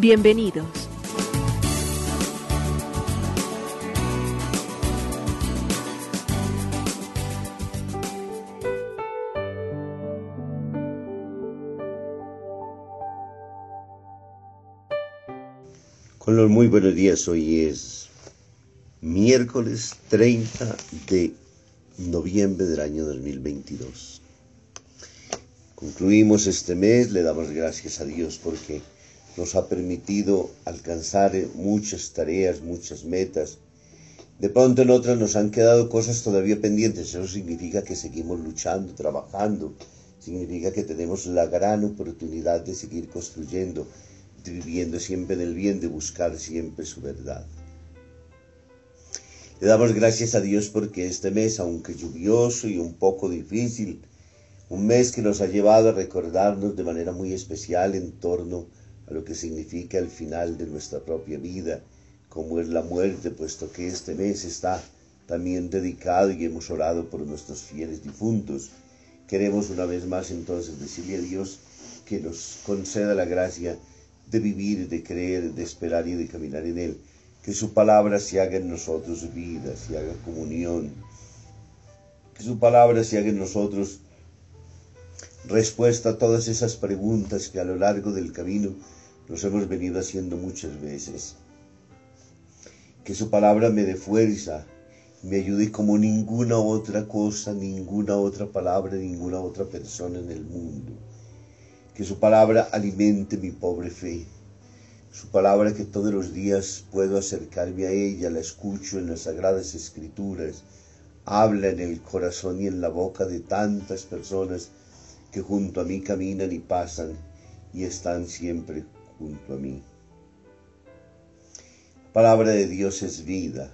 Bienvenidos. Con los muy buenos días, hoy es miércoles 30 de noviembre del año 2022. Concluimos este mes, le damos gracias a Dios porque nos ha permitido alcanzar muchas tareas, muchas metas. De pronto en otras nos han quedado cosas todavía pendientes. Eso significa que seguimos luchando, trabajando. Significa que tenemos la gran oportunidad de seguir construyendo, viviendo siempre en el bien, de buscar siempre su verdad. Le damos gracias a Dios porque este mes, aunque lluvioso y un poco difícil, un mes que nos ha llevado a recordarnos de manera muy especial en torno a lo que significa el final de nuestra propia vida, como es la muerte, puesto que este mes está también dedicado y hemos orado por nuestros fieles difuntos. Queremos una vez más entonces decirle a Dios que nos conceda la gracia de vivir, de creer, de esperar y de caminar en Él. Que su palabra se haga en nosotros vida, se haga comunión. Que su palabra se haga en nosotros respuesta a todas esas preguntas que a lo largo del camino nos hemos venido haciendo muchas veces. Que su palabra me dé fuerza, me ayude como ninguna otra cosa, ninguna otra palabra, ninguna otra persona en el mundo. Que su palabra alimente mi pobre fe. Su palabra que todos los días puedo acercarme a ella, la escucho en las sagradas escrituras, habla en el corazón y en la boca de tantas personas que junto a mí caminan y pasan y están siempre junto a mí. Palabra de Dios es vida,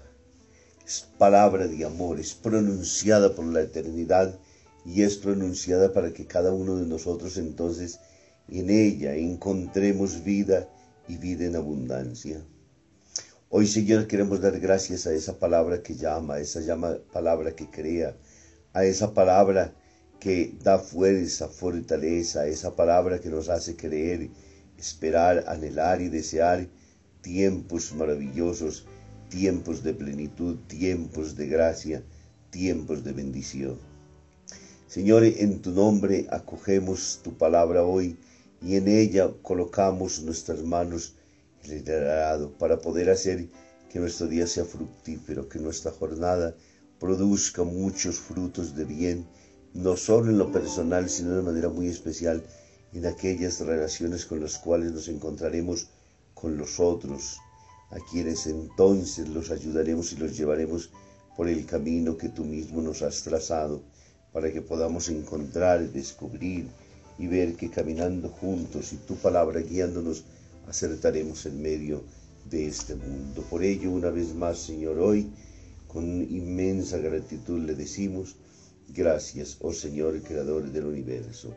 es palabra de amor, es pronunciada por la eternidad y es pronunciada para que cada uno de nosotros entonces en ella encontremos vida y vida en abundancia. Hoy, Señor, queremos dar gracias a esa palabra que llama, a esa llama, palabra que crea, a esa palabra que da fuerza, fortaleza, a esa palabra que nos hace creer esperar, anhelar y desear tiempos maravillosos, tiempos de plenitud, tiempos de gracia, tiempos de bendición. Señor, en tu nombre acogemos tu palabra hoy y en ella colocamos nuestras manos en para poder hacer que nuestro día sea fructífero, que nuestra jornada produzca muchos frutos de bien, no solo en lo personal, sino de manera muy especial en aquellas relaciones con las cuales nos encontraremos con los otros, a quienes entonces los ayudaremos y los llevaremos por el camino que tú mismo nos has trazado, para que podamos encontrar, descubrir y ver que caminando juntos y tu palabra guiándonos, acertaremos en medio de este mundo. Por ello, una vez más, Señor, hoy, con inmensa gratitud le decimos, gracias, oh Señor, Creador del universo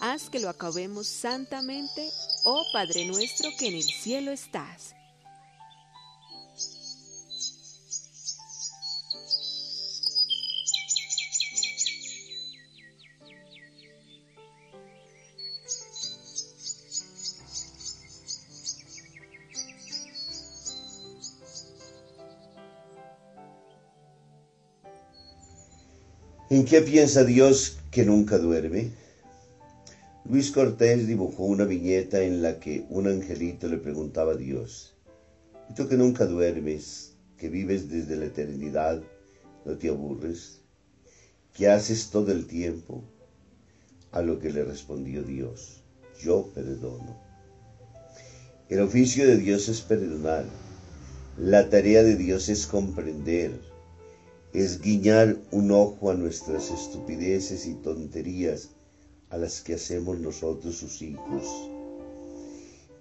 haz que lo acabemos santamente, oh Padre nuestro que en el cielo estás. ¿En qué piensa Dios que nunca duerme? Luis Cortés dibujó una viñeta en la que un angelito le preguntaba a Dios, ¿y tú que nunca duermes, que vives desde la eternidad, no te aburres? ¿Qué haces todo el tiempo? A lo que le respondió Dios, yo perdono. El oficio de Dios es perdonar, la tarea de Dios es comprender, es guiñar un ojo a nuestras estupideces y tonterías a las que hacemos nosotros sus hijos.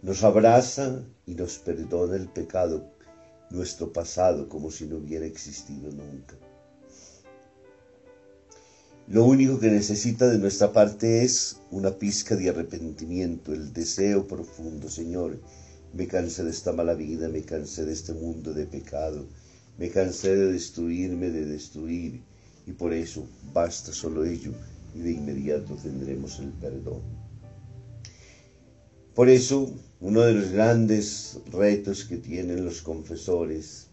Nos abraza y nos perdona el pecado, nuestro pasado, como si no hubiera existido nunca. Lo único que necesita de nuestra parte es una pizca de arrepentimiento, el deseo profundo, Señor, me cansé de esta mala vida, me cansé de este mundo de pecado, me cansé de destruirme, de destruir, y por eso basta solo ello, y de inmediato tendremos el perdón. Por eso, uno de los grandes retos que tienen los confesores,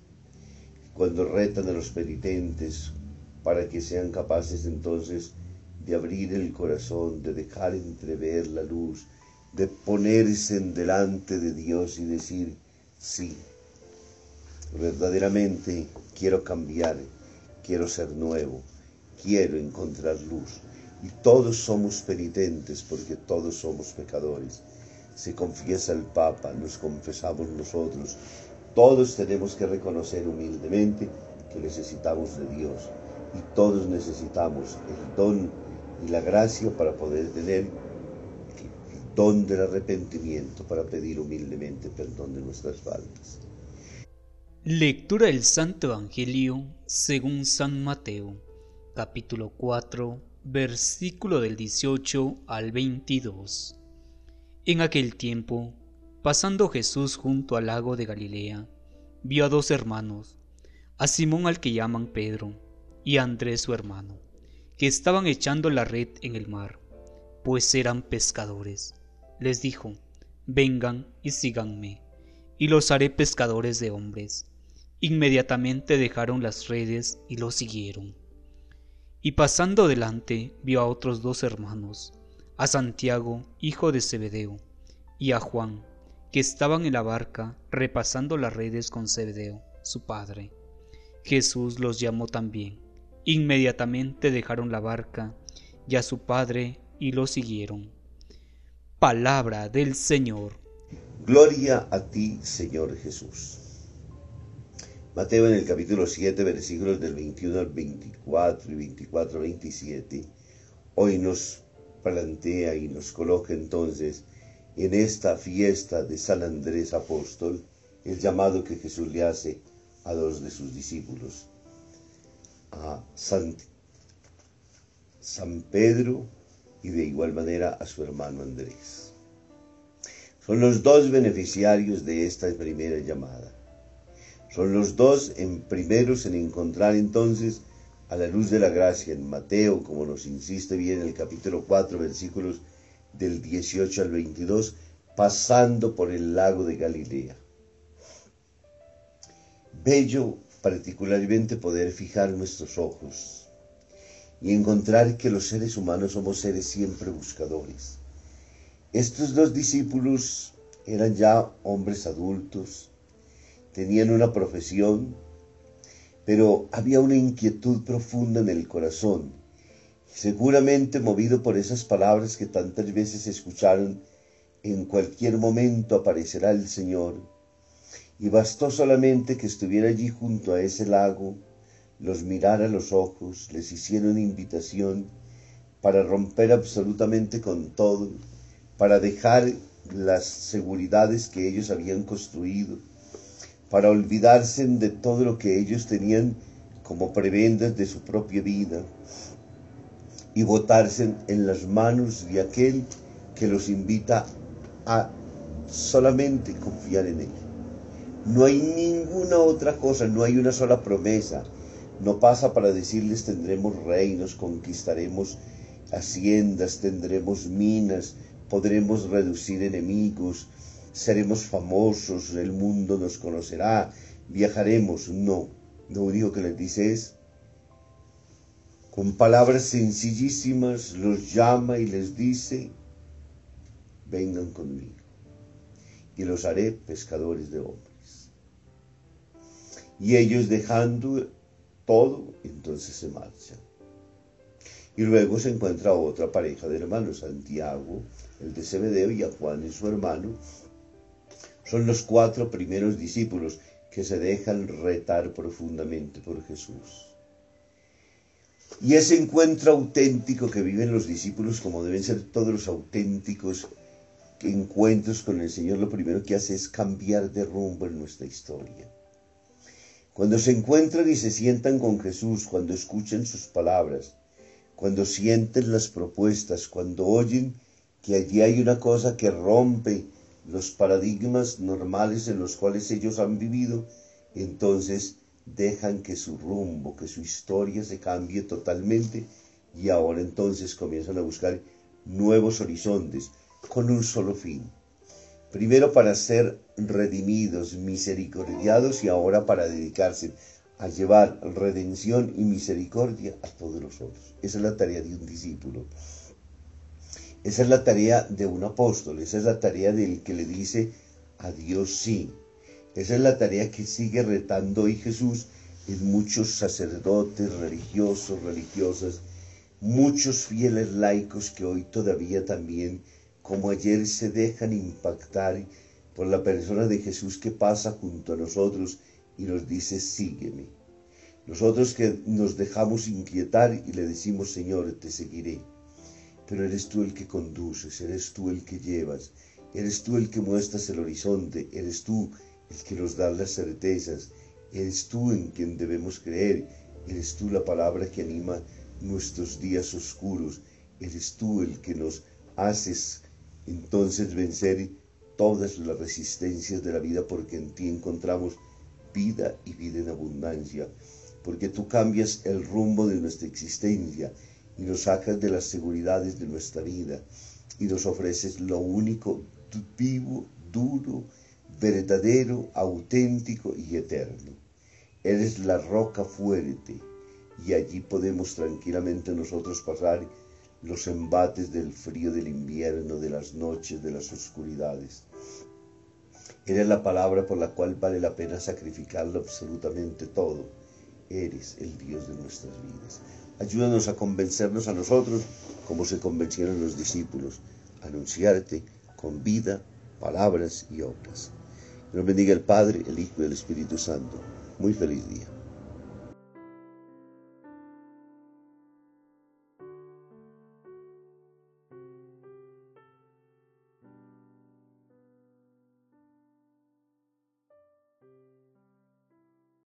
cuando retan a los penitentes para que sean capaces entonces de abrir el corazón, de dejar entrever la luz, de ponerse en delante de Dios y decir, sí, Verdaderamente quiero cambiar, quiero ser nuevo, quiero encontrar luz. Y todos somos penitentes porque todos somos pecadores. Se confiesa el Papa, nos confesamos nosotros. Todos tenemos que reconocer humildemente que necesitamos de Dios. Y todos necesitamos el don y la gracia para poder tener el don del arrepentimiento, para pedir humildemente perdón de nuestras faltas. Lectura del Santo Evangelio según San Mateo, capítulo 4, versículo del 18 al 22. En aquel tiempo, pasando Jesús junto al lago de Galilea, vio a dos hermanos, a Simón al que llaman Pedro, y a Andrés su hermano, que estaban echando la red en el mar, pues eran pescadores. Les dijo, vengan y síganme, y los haré pescadores de hombres Inmediatamente dejaron las redes y lo siguieron. Y pasando delante vio a otros dos hermanos, a Santiago, hijo de Zebedeo, y a Juan, que estaban en la barca repasando las redes con Zebedeo, su padre. Jesús los llamó también. Inmediatamente dejaron la barca y a su padre y lo siguieron. Palabra del Señor. Gloria a ti, Señor Jesús. Mateo en el capítulo 7, versículos del 21 al 24 y 24 al 27, hoy nos plantea y nos coloca entonces en esta fiesta de San Andrés Apóstol el llamado que Jesús le hace a dos de sus discípulos, a San, San Pedro y de igual manera a su hermano Andrés. Son los dos beneficiarios de esta primera llamada. Son los dos en primeros en encontrar entonces a la luz de la gracia en Mateo, como nos insiste bien el capítulo 4, versículos del 18 al 22, pasando por el lago de Galilea. Bello particularmente poder fijar nuestros ojos y encontrar que los seres humanos somos seres siempre buscadores. Estos dos discípulos eran ya hombres adultos, tenían una profesión, pero había una inquietud profunda en el corazón, seguramente movido por esas palabras que tantas veces escucharon, en cualquier momento aparecerá el Señor, y bastó solamente que estuviera allí junto a ese lago, los mirara a los ojos, les hiciera una invitación para romper absolutamente con todo, para dejar las seguridades que ellos habían construido, para olvidarse de todo lo que ellos tenían como prebendas de su propia vida, y botarse en las manos de aquel que los invita a solamente confiar en Él. No hay ninguna otra cosa, no hay una sola promesa. No pasa para decirles tendremos reinos, conquistaremos haciendas, tendremos minas, podremos reducir enemigos, seremos famosos, el mundo nos conocerá, viajaremos. No, lo único que les dice es, con palabras sencillísimas los llama y les dice, vengan conmigo y los haré pescadores de hombres. Y ellos dejando todo, entonces se marchan. Y luego se encuentra otra pareja de hermanos, Santiago, el de Zebedeo, y a Juan y su hermano. Son los cuatro primeros discípulos que se dejan retar profundamente por Jesús. Y ese encuentro auténtico que viven los discípulos, como deben ser todos los auténticos encuentros con el Señor, lo primero que hace es cambiar de rumbo en nuestra historia. Cuando se encuentran y se sientan con Jesús, cuando escuchan sus palabras, cuando sienten las propuestas, cuando oyen que allí hay una cosa que rompe los paradigmas normales en los cuales ellos han vivido, entonces dejan que su rumbo, que su historia se cambie totalmente y ahora entonces comienzan a buscar nuevos horizontes, con un solo fin. Primero para ser redimidos, misericordiados y ahora para dedicarse a llevar redención y misericordia a todos los otros. Esa es la tarea de un discípulo. Esa es la tarea de un apóstol, esa es la tarea del que le dice a Dios sí. Esa es la tarea que sigue retando hoy Jesús en muchos sacerdotes religiosos, religiosas, muchos fieles laicos que hoy todavía también como ayer se dejan impactar por la persona de Jesús que pasa junto a nosotros y nos dice, sígueme. Nosotros que nos dejamos inquietar y le decimos, Señor, te seguiré. Pero eres tú el que conduces, eres tú el que llevas, eres tú el que muestras el horizonte, eres tú el que nos da las certezas, eres tú en quien debemos creer, eres tú la palabra que anima nuestros días oscuros, eres tú el que nos haces entonces vencer todas las resistencias de la vida porque en ti encontramos vida y vida en abundancia, porque tú cambias el rumbo de nuestra existencia y nos sacas de las seguridades de nuestra vida y nos ofreces lo único vivo, duro, verdadero, auténtico y eterno. Eres la roca fuerte y allí podemos tranquilamente nosotros pasar los embates del frío del invierno, de las noches, de las oscuridades. Eres la palabra por la cual vale la pena sacrificarlo absolutamente todo. Eres el Dios de nuestras vidas. Ayúdanos a convencernos a nosotros como se convencieron los discípulos, anunciarte con vida, palabras y obras. Que nos bendiga el Padre, el Hijo y el Espíritu Santo. Muy feliz día.